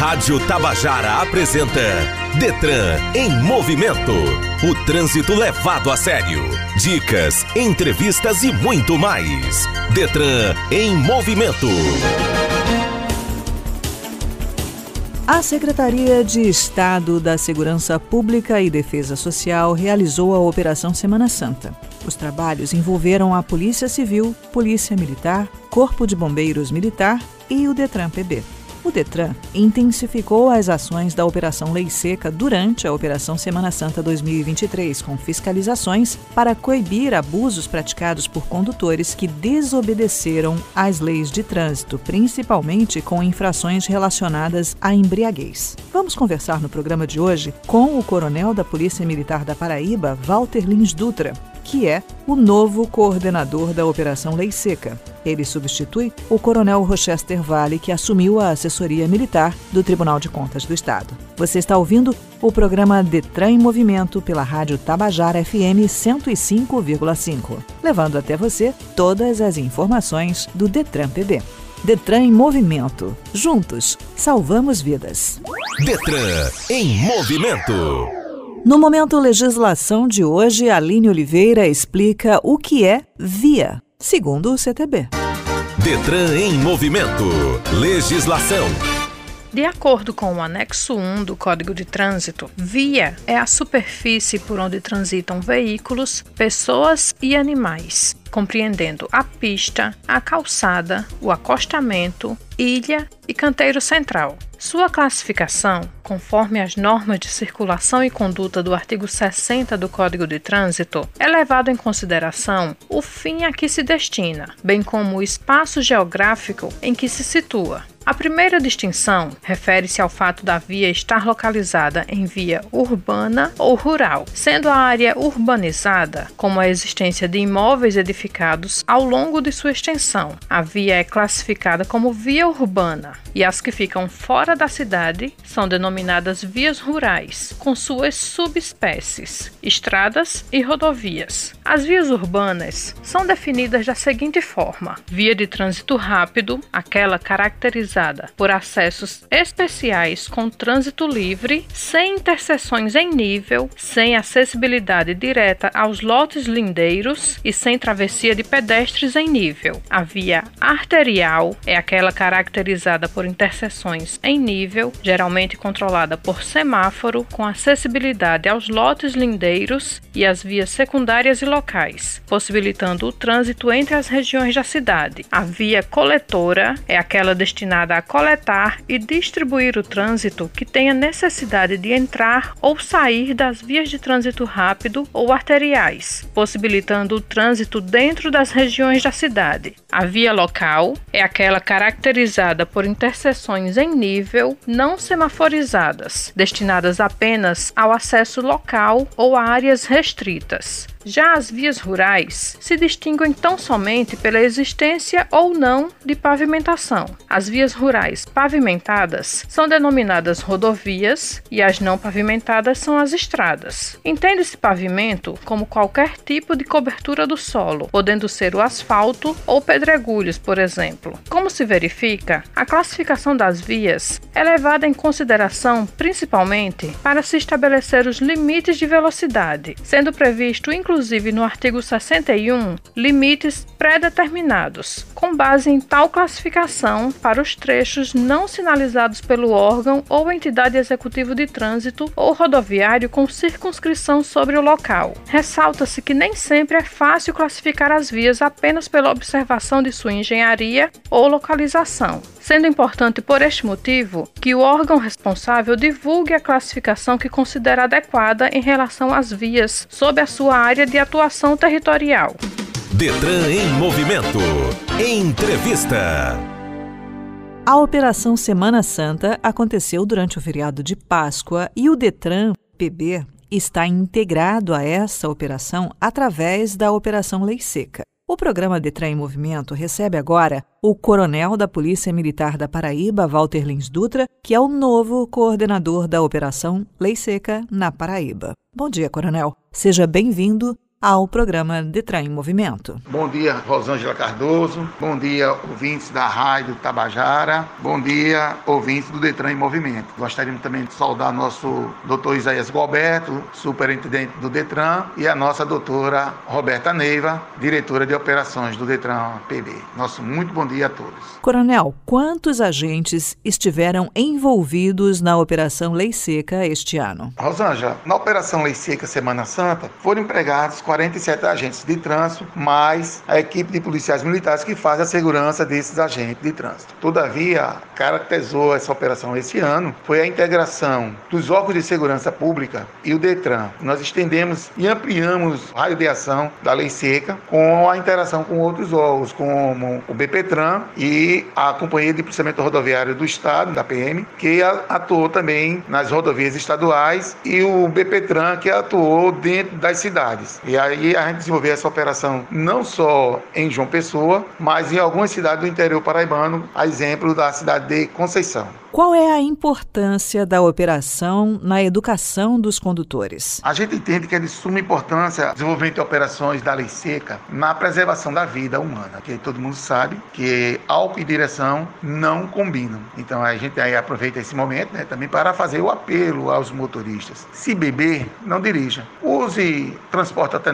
Rádio Tabajara apresenta Detran em movimento. O trânsito levado a sério. Dicas, entrevistas e muito mais. Detran em movimento. A Secretaria de Estado da Segurança Pública e Defesa Social realizou a Operação Semana Santa. Os trabalhos envolveram a Polícia Civil, Polícia Militar, Corpo de Bombeiros Militar e o Detran PB. O Detran intensificou as ações da Operação Lei Seca durante a Operação Semana Santa 2023, com fiscalizações para coibir abusos praticados por condutores que desobedeceram às leis de trânsito, principalmente com infrações relacionadas à embriaguez. Vamos conversar no programa de hoje com o coronel da Polícia Militar da Paraíba, Walter Lins Dutra, que é o novo coordenador da Operação Lei Seca. Ele substitui o coronel Rochester Vale, que assumiu a assessoria militar do Tribunal de Contas do Estado. Você está ouvindo o programa Detran em Movimento pela Rádio Tabajara FM 105,5, levando até você todas as informações do Detran PB. Detran em Movimento. Juntos, salvamos vidas. Detran em Movimento. No momento legislação de hoje, Aline Oliveira explica o que é VIA, segundo o CTB. Detran em movimento. Legislação. De acordo com o anexo 1 do Código de Trânsito, via é a superfície por onde transitam veículos, pessoas e animais, compreendendo a pista, a calçada, o acostamento, ilha e canteiro central. Sua classificação, conforme as normas de circulação e conduta do artigo 60 do Código de Trânsito, é levado em consideração o fim a que se destina, bem como o espaço geográfico em que se situa. A primeira distinção refere-se ao fato da via estar localizada em via urbana ou rural, sendo a área urbanizada como a existência de imóveis edificados ao longo de sua extensão. A via é classificada como via urbana e as que ficam fora da cidade são denominadas vias rurais, com suas subespécies, estradas e rodovias. As vias urbanas são definidas da seguinte forma: via de trânsito rápido, aquela caracterizada por acessos especiais com trânsito livre, sem interseções em nível, sem acessibilidade direta aos lotes lindeiros e sem travessia de pedestres em nível. A via arterial é aquela caracterizada por interseções em nível, geralmente controlada por semáforo, com acessibilidade aos lotes lindeiros e as vias secundárias e locais, possibilitando o trânsito entre as regiões da cidade. A via coletora é aquela destinada a coletar e distribuir o trânsito que tenha necessidade de entrar ou sair das vias de trânsito rápido ou arteriais, possibilitando o trânsito dentro das regiões da cidade. A via local é aquela caracterizada por interseções em nível não semaforizadas, destinadas apenas ao acesso local ou a áreas restritas. Já as vias rurais se distinguem tão somente pela existência ou não de pavimentação. As vias rurais pavimentadas são denominadas rodovias e as não pavimentadas são as estradas. Entende-se pavimento como qualquer tipo de cobertura do solo, podendo ser o asfalto ou pedregulhos, por exemplo. Como se verifica, a classificação das vias é levada em consideração principalmente para se estabelecer os limites de velocidade, sendo previsto inclusive inclusive no artigo 61, limites pré-determinados, com base em tal classificação para os trechos não sinalizados pelo órgão ou entidade executiva de trânsito ou rodoviário com circunscrição sobre o local. Ressalta-se que nem sempre é fácil classificar as vias apenas pela observação de sua engenharia ou localização sendo importante por este motivo que o órgão responsável divulgue a classificação que considera adequada em relação às vias sob a sua área de atuação territorial. Detran em movimento. Entrevista. A Operação Semana Santa aconteceu durante o feriado de Páscoa e o Detran PB está integrado a essa operação através da Operação Lei Seca. O programa Detran em Movimento recebe agora o coronel da Polícia Militar da Paraíba, Walter Lins Dutra, que é o novo coordenador da Operação Lei Seca na Paraíba. Bom dia, coronel. Seja bem-vindo ao programa Detran em Movimento. Bom dia, Rosângela Cardoso. Bom dia, ouvintes da Rádio Tabajara. Bom dia, ouvintes do Detran em Movimento. Gostaríamos também de saudar nosso doutor Isaías Galberto, superintendente do Detran, e a nossa doutora Roberta Neiva, diretora de operações do Detran PB. Nosso muito bom dia a todos. Coronel, quantos agentes estiveram envolvidos na Operação Lei Seca este ano? Rosângela, na Operação Lei Seca Semana Santa, foram empregados 47 agentes de trânsito, mais a equipe de policiais militares que faz a segurança desses agentes de trânsito. Todavia, caracterizou essa operação esse ano foi a integração dos órgãos de segurança pública e o Detran. Nós estendemos e ampliamos o raio de ação da lei seca com a interação com outros órgãos, como o BPTran e a Companhia de Policiamento Rodoviário do Estado, da PM, que atuou também nas rodovias estaduais, e o BPTran, que atuou dentro das cidades. E aí a gente desenvolveu essa operação não só em João Pessoa, mas em algumas cidades do interior paraibano, a exemplo da cidade de Conceição. Qual é a importância da operação na educação dos condutores? A gente entende que é de suma importância o desenvolvimento de operações da lei seca na preservação da vida humana, que todo mundo sabe que álcool e direção não combinam. Então a gente aí aproveita esse momento né, também para fazer o apelo aos motoristas. Se beber, não dirija. Use transporte alternativo,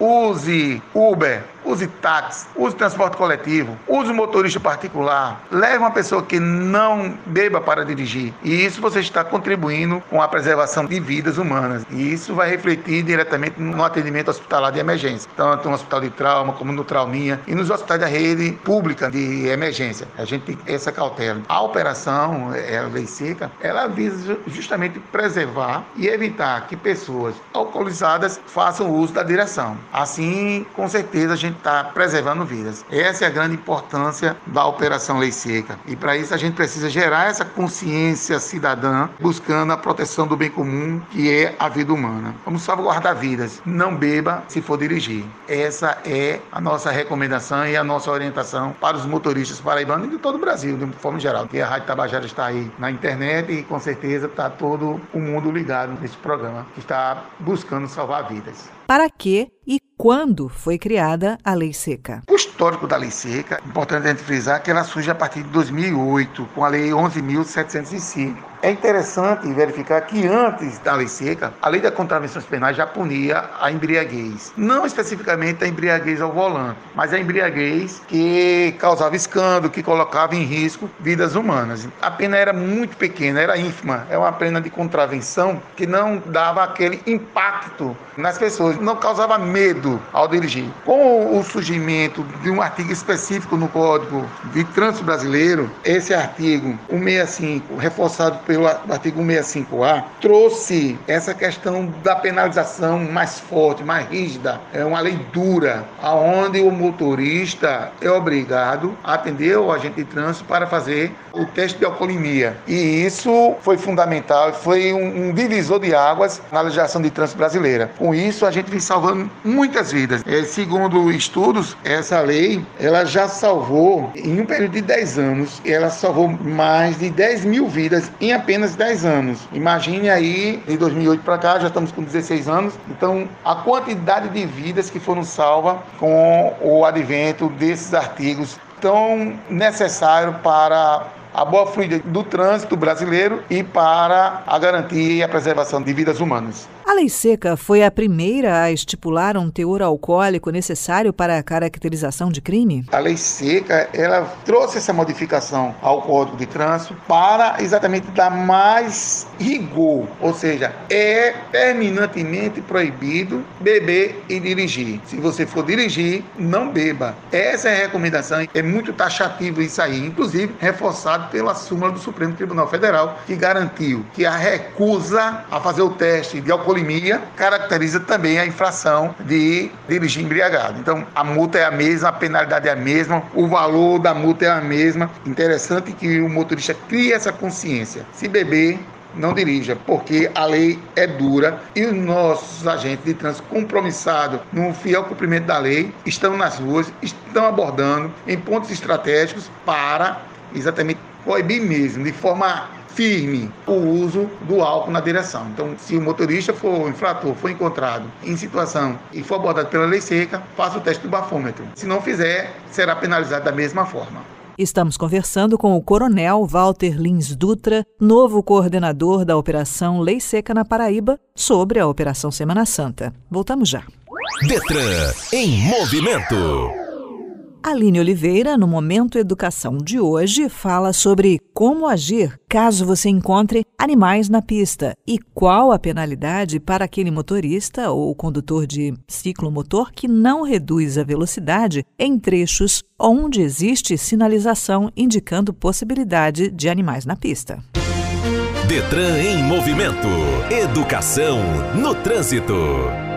use Uber, use táxi, use transporte coletivo, use motorista particular, leve uma pessoa que não beba para dirigir. E isso você está contribuindo com a preservação de vidas humanas. E isso vai refletir diretamente no atendimento hospitalar de emergência, tanto no hospital de trauma como no trauminha e nos hospitais da rede pública de emergência. A gente tem essa cautela. A operação, é, seca, ela visa justamente preservar e evitar que pessoas alcoolizadas façam uso da direção. Assim, com certeza, a gente está preservando vidas. Essa é a grande importância da Operação Lei Seca. E para isso a gente precisa gerar essa consciência cidadã, buscando a proteção do bem comum, que é a vida humana. Vamos salvaguardar vidas. Não beba se for dirigir. Essa é a nossa recomendação e a nossa orientação para os motoristas paraibanos e de todo o Brasil, de forma geral. Que a Rádio Tabajara está aí na internet e com certeza está todo o mundo ligado nesse programa que está buscando salvar vidas. Para que e quando foi criada a Lei Seca? O histórico da Lei Seca, importante a gente frisar que ela surge a partir de 2008, com a Lei 11.705 é interessante verificar que antes da lei seca, a lei das contravenções penais já punia a embriaguez. Não especificamente a embriaguez ao volante, mas a embriaguez que causava escândalo, que colocava em risco vidas humanas. A pena era muito pequena, era ínfima. É uma pena de contravenção que não dava aquele impacto nas pessoas, não causava medo ao dirigir. Com o surgimento de um artigo específico no Código de Trânsito Brasileiro, esse artigo 165, reforçado pelo artigo 165A, trouxe essa questão da penalização mais forte, mais rígida, é uma lei dura, aonde o motorista é obrigado a atender o agente de trânsito para fazer o teste de alcoolemia. E isso foi fundamental, foi um divisor de águas na legislação de trânsito brasileira. Com isso, a gente vem salvando muitas vidas. É, segundo estudos, essa lei ela já salvou, em um período de 10 anos, ela salvou mais de 10 mil vidas em apenas 10 anos. Imagine aí, de 2008 para cá, já estamos com 16 anos, então a quantidade de vidas que foram salvas com o advento desses artigos tão necessário para a boa fluidez do trânsito brasileiro e para a garantia e a preservação de vidas humanas. A lei seca foi a primeira a estipular um teor alcoólico necessário para a caracterização de crime? A lei seca, ela trouxe essa modificação ao Código de Trânsito para exatamente dar mais rigor, ou seja, é terminantemente proibido beber e dirigir. Se você for dirigir, não beba. Essa é a recomendação, é muito taxativo isso aí, inclusive reforçado pela súmula do Supremo Tribunal Federal, que garantiu que a recusa a fazer o teste de alcoolismo alcoolemia caracteriza também a infração de dirigir embriagado. Então, a multa é a mesma, a penalidade é a mesma, o valor da multa é a mesma. Interessante que o motorista crie essa consciência. Se beber, não dirija, porque a lei é dura e os nossos agentes de trânsito compromissados no fiel cumprimento da lei estão nas ruas, estão abordando em pontos estratégicos para exatamente coibir mesmo, de forma firme o uso do álcool na direção. Então, se o motorista for o infrator, for encontrado em situação e for abordado pela lei seca, faça o teste do bafômetro. Se não fizer, será penalizado da mesma forma. Estamos conversando com o Coronel Walter Lins Dutra, novo coordenador da Operação Lei Seca na Paraíba, sobre a Operação Semana Santa. Voltamos já. Detran em movimento. Aline Oliveira, no Momento Educação de hoje, fala sobre como agir caso você encontre animais na pista e qual a penalidade para aquele motorista ou condutor de ciclomotor que não reduz a velocidade em trechos onde existe sinalização indicando possibilidade de animais na pista. Detran em movimento. Educação no trânsito.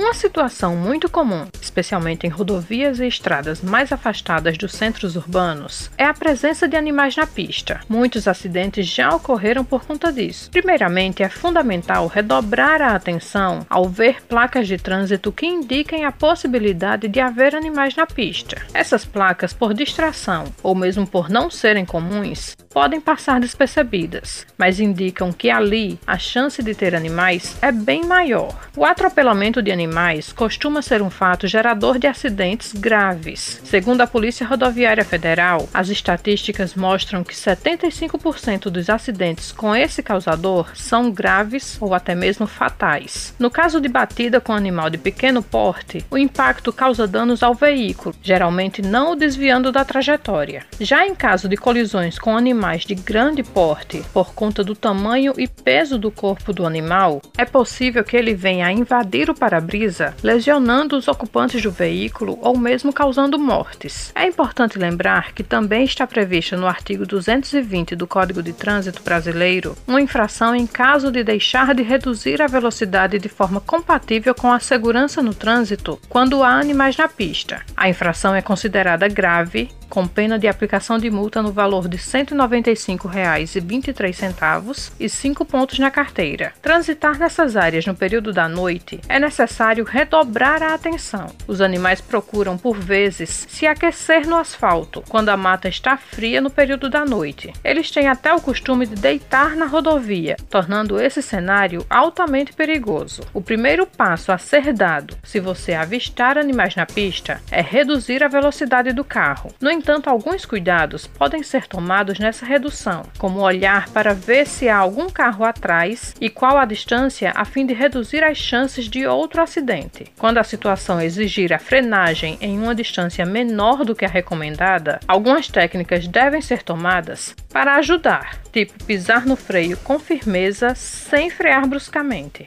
Uma situação muito comum, especialmente em rodovias e estradas mais afastadas dos centros urbanos, é a presença de animais na pista. Muitos acidentes já ocorreram por conta disso. Primeiramente, é fundamental redobrar a atenção ao ver placas de trânsito que indiquem a possibilidade de haver animais na pista. Essas placas, por distração ou mesmo por não serem comuns, podem passar despercebidas, mas indicam que ali a chance de ter animais é bem maior. O atropelamento de animais animais costuma ser um fato gerador de acidentes graves. Segundo a Polícia Rodoviária Federal, as estatísticas mostram que 75% dos acidentes com esse causador são graves ou até mesmo fatais. No caso de batida com animal de pequeno porte, o impacto causa danos ao veículo, geralmente não o desviando da trajetória. Já em caso de colisões com animais de grande porte, por conta do tamanho e peso do corpo do animal, é possível que ele venha a invadir o para-brisa lesionando os ocupantes do veículo ou mesmo causando mortes. É importante lembrar que também está prevista no artigo 220 do Código de Trânsito Brasileiro uma infração em caso de deixar de reduzir a velocidade de forma compatível com a segurança no trânsito quando há animais na pista. A infração é considerada grave com pena de aplicação de multa no valor de R$ 195,23 e 5 pontos na carteira. Transitar nessas áreas no período da noite é necessário redobrar a atenção. Os animais procuram, por vezes, se aquecer no asfalto quando a mata está fria no período da noite. Eles têm até o costume de deitar na rodovia, tornando esse cenário altamente perigoso. O primeiro passo a ser dado, se você avistar animais na pista, é reduzir a velocidade do carro. No entanto, alguns cuidados podem ser tomados nessa redução, como olhar para ver se há algum carro atrás e qual a distância a fim de reduzir as chances de outro acidente. Quando a situação exigir a frenagem em uma distância menor do que a recomendada, algumas técnicas devem ser tomadas para ajudar, tipo pisar no freio com firmeza sem frear bruscamente.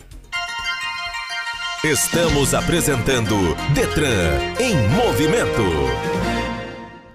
Estamos apresentando Detran em movimento.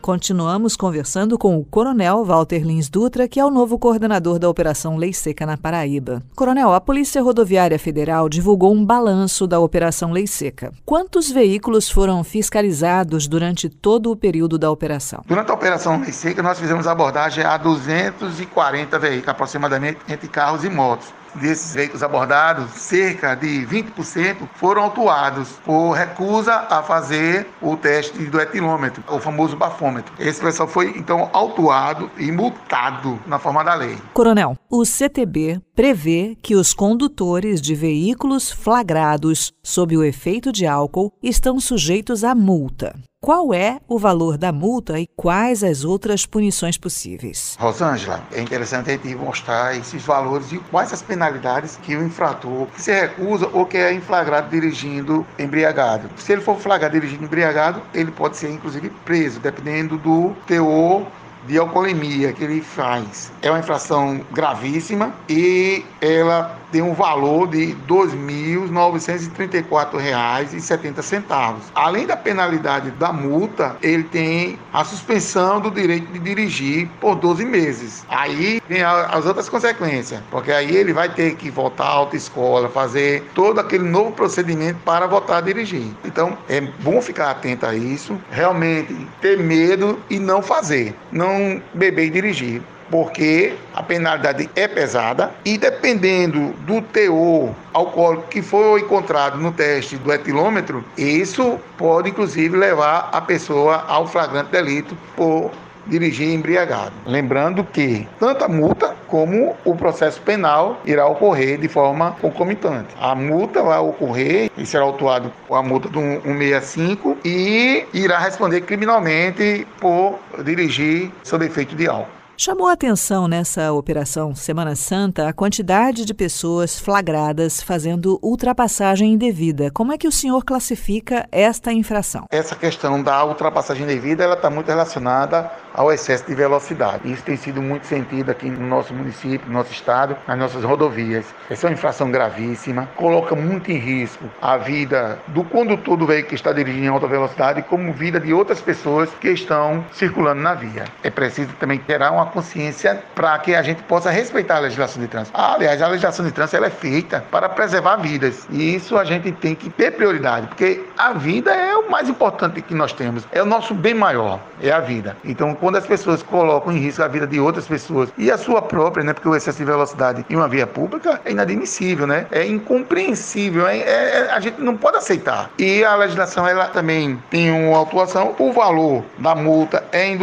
Continuamos conversando com o Coronel Walter Lins Dutra, que é o novo coordenador da Operação Lei Seca na Paraíba. Coronel, a Polícia Rodoviária Federal divulgou um balanço da Operação Lei Seca. Quantos veículos foram fiscalizados durante todo o período da operação? Durante a Operação Lei Seca, nós fizemos abordagem a 240 veículos, aproximadamente, entre carros e motos desses veículos abordados, cerca de 20% foram autuados por recusa a fazer o teste do etilômetro, o famoso bafômetro. Esse pessoal foi então autuado e multado na forma da lei. Coronel, o CTB prevê que os condutores de veículos flagrados sob o efeito de álcool estão sujeitos a multa. Qual é o valor da multa e quais as outras punições possíveis? Rosângela, é interessante a gente mostrar esses valores e quais as penalidades que o infrator se recusa ou que é flagrado dirigindo embriagado. Se ele for flagrado dirigindo embriagado, ele pode ser inclusive preso, dependendo do teor de alcoolemia que ele faz. É uma infração gravíssima e ela tem um valor de R$ 2.934,70. Além da penalidade da multa, ele tem a suspensão do direito de dirigir por 12 meses. Aí vem as outras consequências, porque aí ele vai ter que voltar à autoescola, fazer todo aquele novo procedimento para voltar a dirigir. Então, é bom ficar atento a isso, realmente ter medo e não fazer, não beber e dirigir porque a penalidade é pesada e dependendo do teor alcoólico que foi encontrado no teste do etilômetro, isso pode inclusive levar a pessoa ao flagrante delito por dirigir embriagado. Lembrando que tanto a multa como o processo penal irá ocorrer de forma concomitante. A multa vai ocorrer e será autuado com a multa do 165 e irá responder criminalmente por dirigir sob efeito de álcool. Chamou a atenção nessa operação Semana Santa a quantidade de pessoas flagradas fazendo ultrapassagem indevida. Como é que o senhor classifica esta infração? Essa questão da ultrapassagem indevida ela está muito relacionada ao excesso de velocidade. Isso tem sido muito sentido aqui no nosso município, no nosso estado, nas nossas rodovias. Essa é uma infração gravíssima, coloca muito em risco a vida do condutor do veículo que está dirigindo em alta velocidade, como vida de outras pessoas que estão circulando na via. É preciso também ter uma consciência para que a gente possa respeitar a legislação de trânsito. Ah, aliás, a legislação de trânsito é feita para preservar vidas e isso a gente tem que ter prioridade, porque a vida é o mais importante que nós temos, é o nosso bem maior, é a vida. Então, quando as pessoas colocam em risco a vida de outras pessoas e a sua própria, né, porque o excesso de velocidade em uma via pública é inadmissível, né? É incompreensível, é, é, a gente não pode aceitar. E a legislação ela também tem uma autuação, o valor da multa é em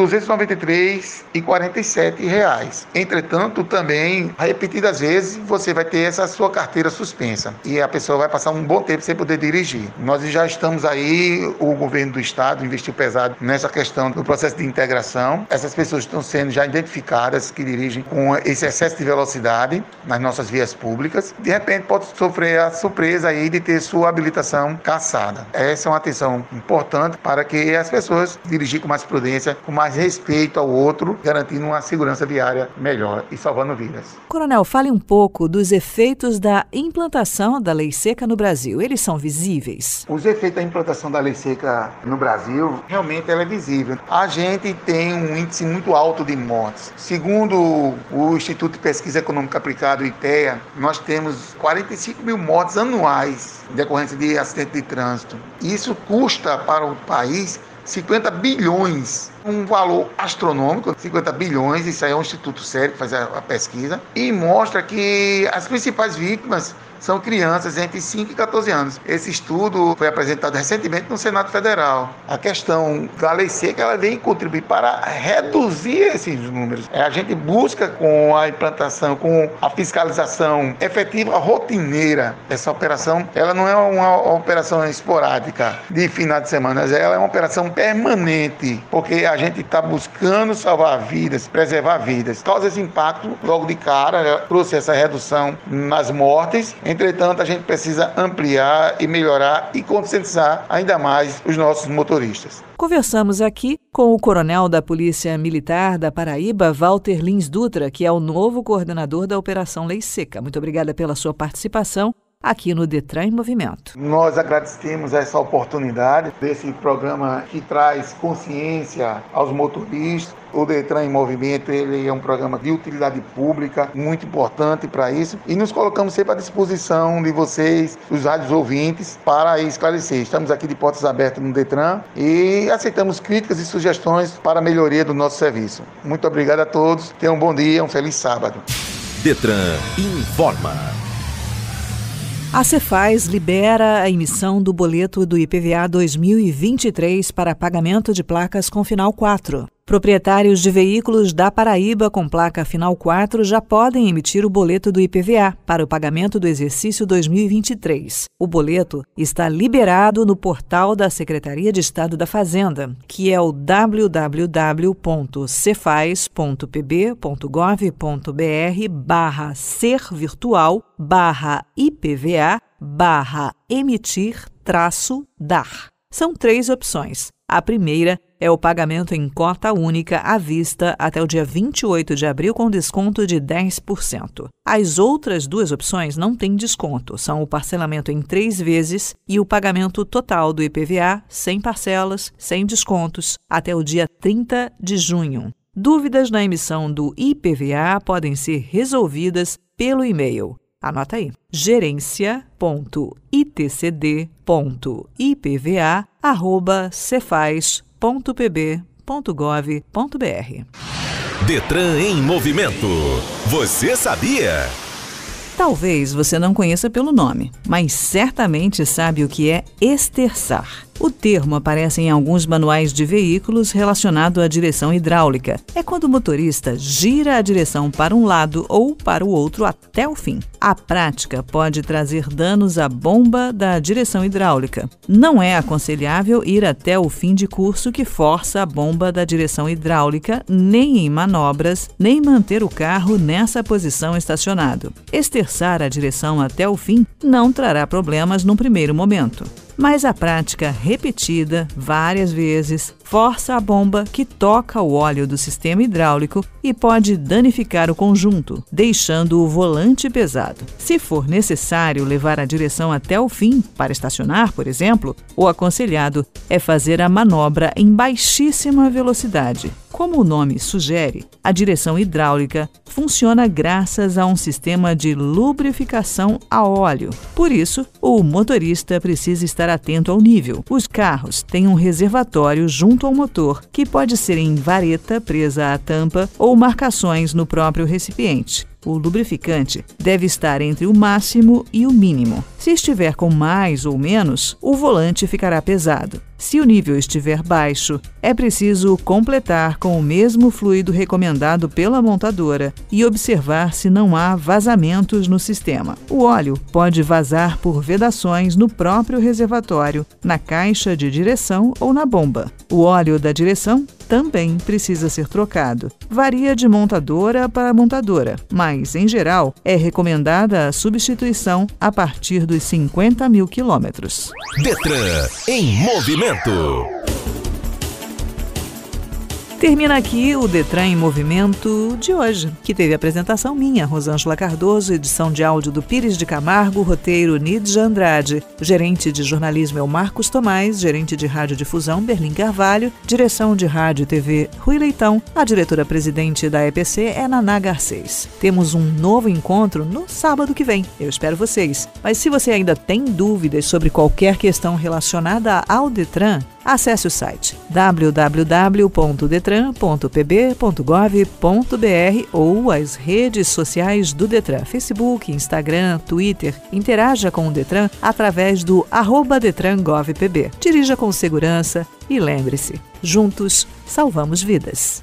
293,45 reais. Entretanto, também, repetidas vezes, você vai ter essa sua carteira suspensa e a pessoa vai passar um bom tempo sem poder dirigir. Nós já estamos aí, o governo do estado investiu pesado nessa questão do processo de integração. Essas pessoas estão sendo já identificadas que dirigem com esse excesso de velocidade nas nossas vias públicas. De repente, pode sofrer a surpresa aí de ter sua habilitação cassada. Essa é uma atenção importante para que as pessoas dirigir com mais prudência, com mais respeito ao outro, garantindo uma segurança viária melhor e salvando vidas. Coronel, fale um pouco dos efeitos da implantação da lei seca no Brasil. Eles são visíveis? Os efeitos da implantação da lei seca no Brasil, realmente ela é visível. A gente tem um índice muito alto de mortes. Segundo o Instituto de Pesquisa Econômica Aplicada, o IPEA, nós temos 45 mil mortes anuais em decorrência de acidente de trânsito. Isso custa para o país 50 bilhões, um valor astronômico, 50 bilhões, isso aí é um instituto sério que faz a, pesquisa, e mostra que as principais vítimas são crianças entre 5 e 14 anos. Esse estudo foi apresentado recentemente no Senado Federal. A questão da lei seca ela vem contribuir para reduzir esses números. É, a gente busca com a implantação, com a fiscalização efetiva, rotineira dessa operação. Ela não é uma operação esporádica de final de semana, ela é uma operação permanente, porque a gente está buscando salvar vidas, preservar vidas. Causa esse impacto logo de cara, né? trouxe essa redução nas mortes Entretanto, a gente precisa ampliar e melhorar e conscientizar ainda mais os nossos motoristas. Conversamos aqui com o coronel da Polícia Militar da Paraíba, Walter Lins Dutra, que é o novo coordenador da Operação Lei Seca. Muito obrigada pela sua participação aqui no Detran em Movimento. Nós agradecemos essa oportunidade desse programa que traz consciência aos motoristas. O Detran em Movimento ele é um programa de utilidade pública, muito importante para isso. E nos colocamos sempre à disposição de vocês, os rádios ouvintes, para esclarecer. Estamos aqui de portas abertas no Detran e aceitamos críticas e sugestões para a melhoria do nosso serviço. Muito obrigado a todos. Tenham um bom dia, um feliz sábado. Detran informa. A Cefaz libera a emissão do boleto do IPVA 2023 para pagamento de placas com final 4. Proprietários de veículos da Paraíba com placa final 4 já podem emitir o boleto do IPVA para o pagamento do exercício 2023. O boleto está liberado no portal da Secretaria de Estado da Fazenda, que é o www.cefaz.pb.gov.br barra ser virtual barra IPVA barra emitir traço dar. São três opções. A primeira é o pagamento em cota única à vista até o dia 28 de abril com desconto de 10%. As outras duas opções não têm desconto, são o parcelamento em três vezes e o pagamento total do IPVA, sem parcelas, sem descontos, até o dia 30 de junho. Dúvidas na emissão do IPVA podem ser resolvidas pelo e-mail Anota aí: gerência.itcd.ipva@cefaz.pb.gov.br. Detran em movimento. Você sabia? Talvez você não conheça pelo nome, mas certamente sabe o que é esterçar. O termo aparece em alguns manuais de veículos relacionado à direção hidráulica. É quando o motorista gira a direção para um lado ou para o outro até o fim. A prática pode trazer danos à bomba da direção hidráulica. Não é aconselhável ir até o fim de curso que força a bomba da direção hidráulica, nem em manobras, nem manter o carro nessa posição estacionado. Esterçar a direção até o fim não trará problemas no primeiro momento mas a prática repetida várias vezes força a bomba que toca o óleo do sistema hidráulico e pode danificar o conjunto, deixando o volante pesado. Se for necessário levar a direção até o fim, para estacionar, por exemplo, o aconselhado é fazer a manobra em baixíssima velocidade. Como o nome sugere, a direção hidráulica funciona graças a um sistema de lubrificação a óleo. Por isso, o motorista precisa estar atento ao nível. Os carros têm um reservatório junto ao motor, que pode ser em vareta presa à tampa ou marcações no próprio recipiente o lubrificante deve estar entre o máximo e o mínimo. Se estiver com mais ou menos, o volante ficará pesado. Se o nível estiver baixo, é preciso completar com o mesmo fluido recomendado pela montadora e observar se não há vazamentos no sistema. O óleo pode vazar por vedações no próprio reservatório, na caixa de direção ou na bomba. O óleo da direção também precisa ser trocado. Varia de montadora para montadora, mas, em geral, é recomendada a substituição a partir dos 50 mil quilômetros. Detran em movimento. Termina aqui o Detran em Movimento de hoje, que teve apresentação minha, Rosângela Cardoso, edição de áudio do Pires de Camargo, roteiro Nidja Andrade, gerente de jornalismo é o Marcos Tomás, gerente de radiodifusão Berlim Carvalho, direção de rádio e TV Rui Leitão, a diretora-presidente da EPC é Naná Garcês. Temos um novo encontro no sábado que vem, eu espero vocês. Mas se você ainda tem dúvidas sobre qualquer questão relacionada ao Detran, acesse o site www.detran.pb.gov.br ou as redes sociais do Detran, Facebook, Instagram, Twitter. Interaja com o Detran através do DetranGovPB. Dirija com segurança e lembre-se, juntos salvamos vidas.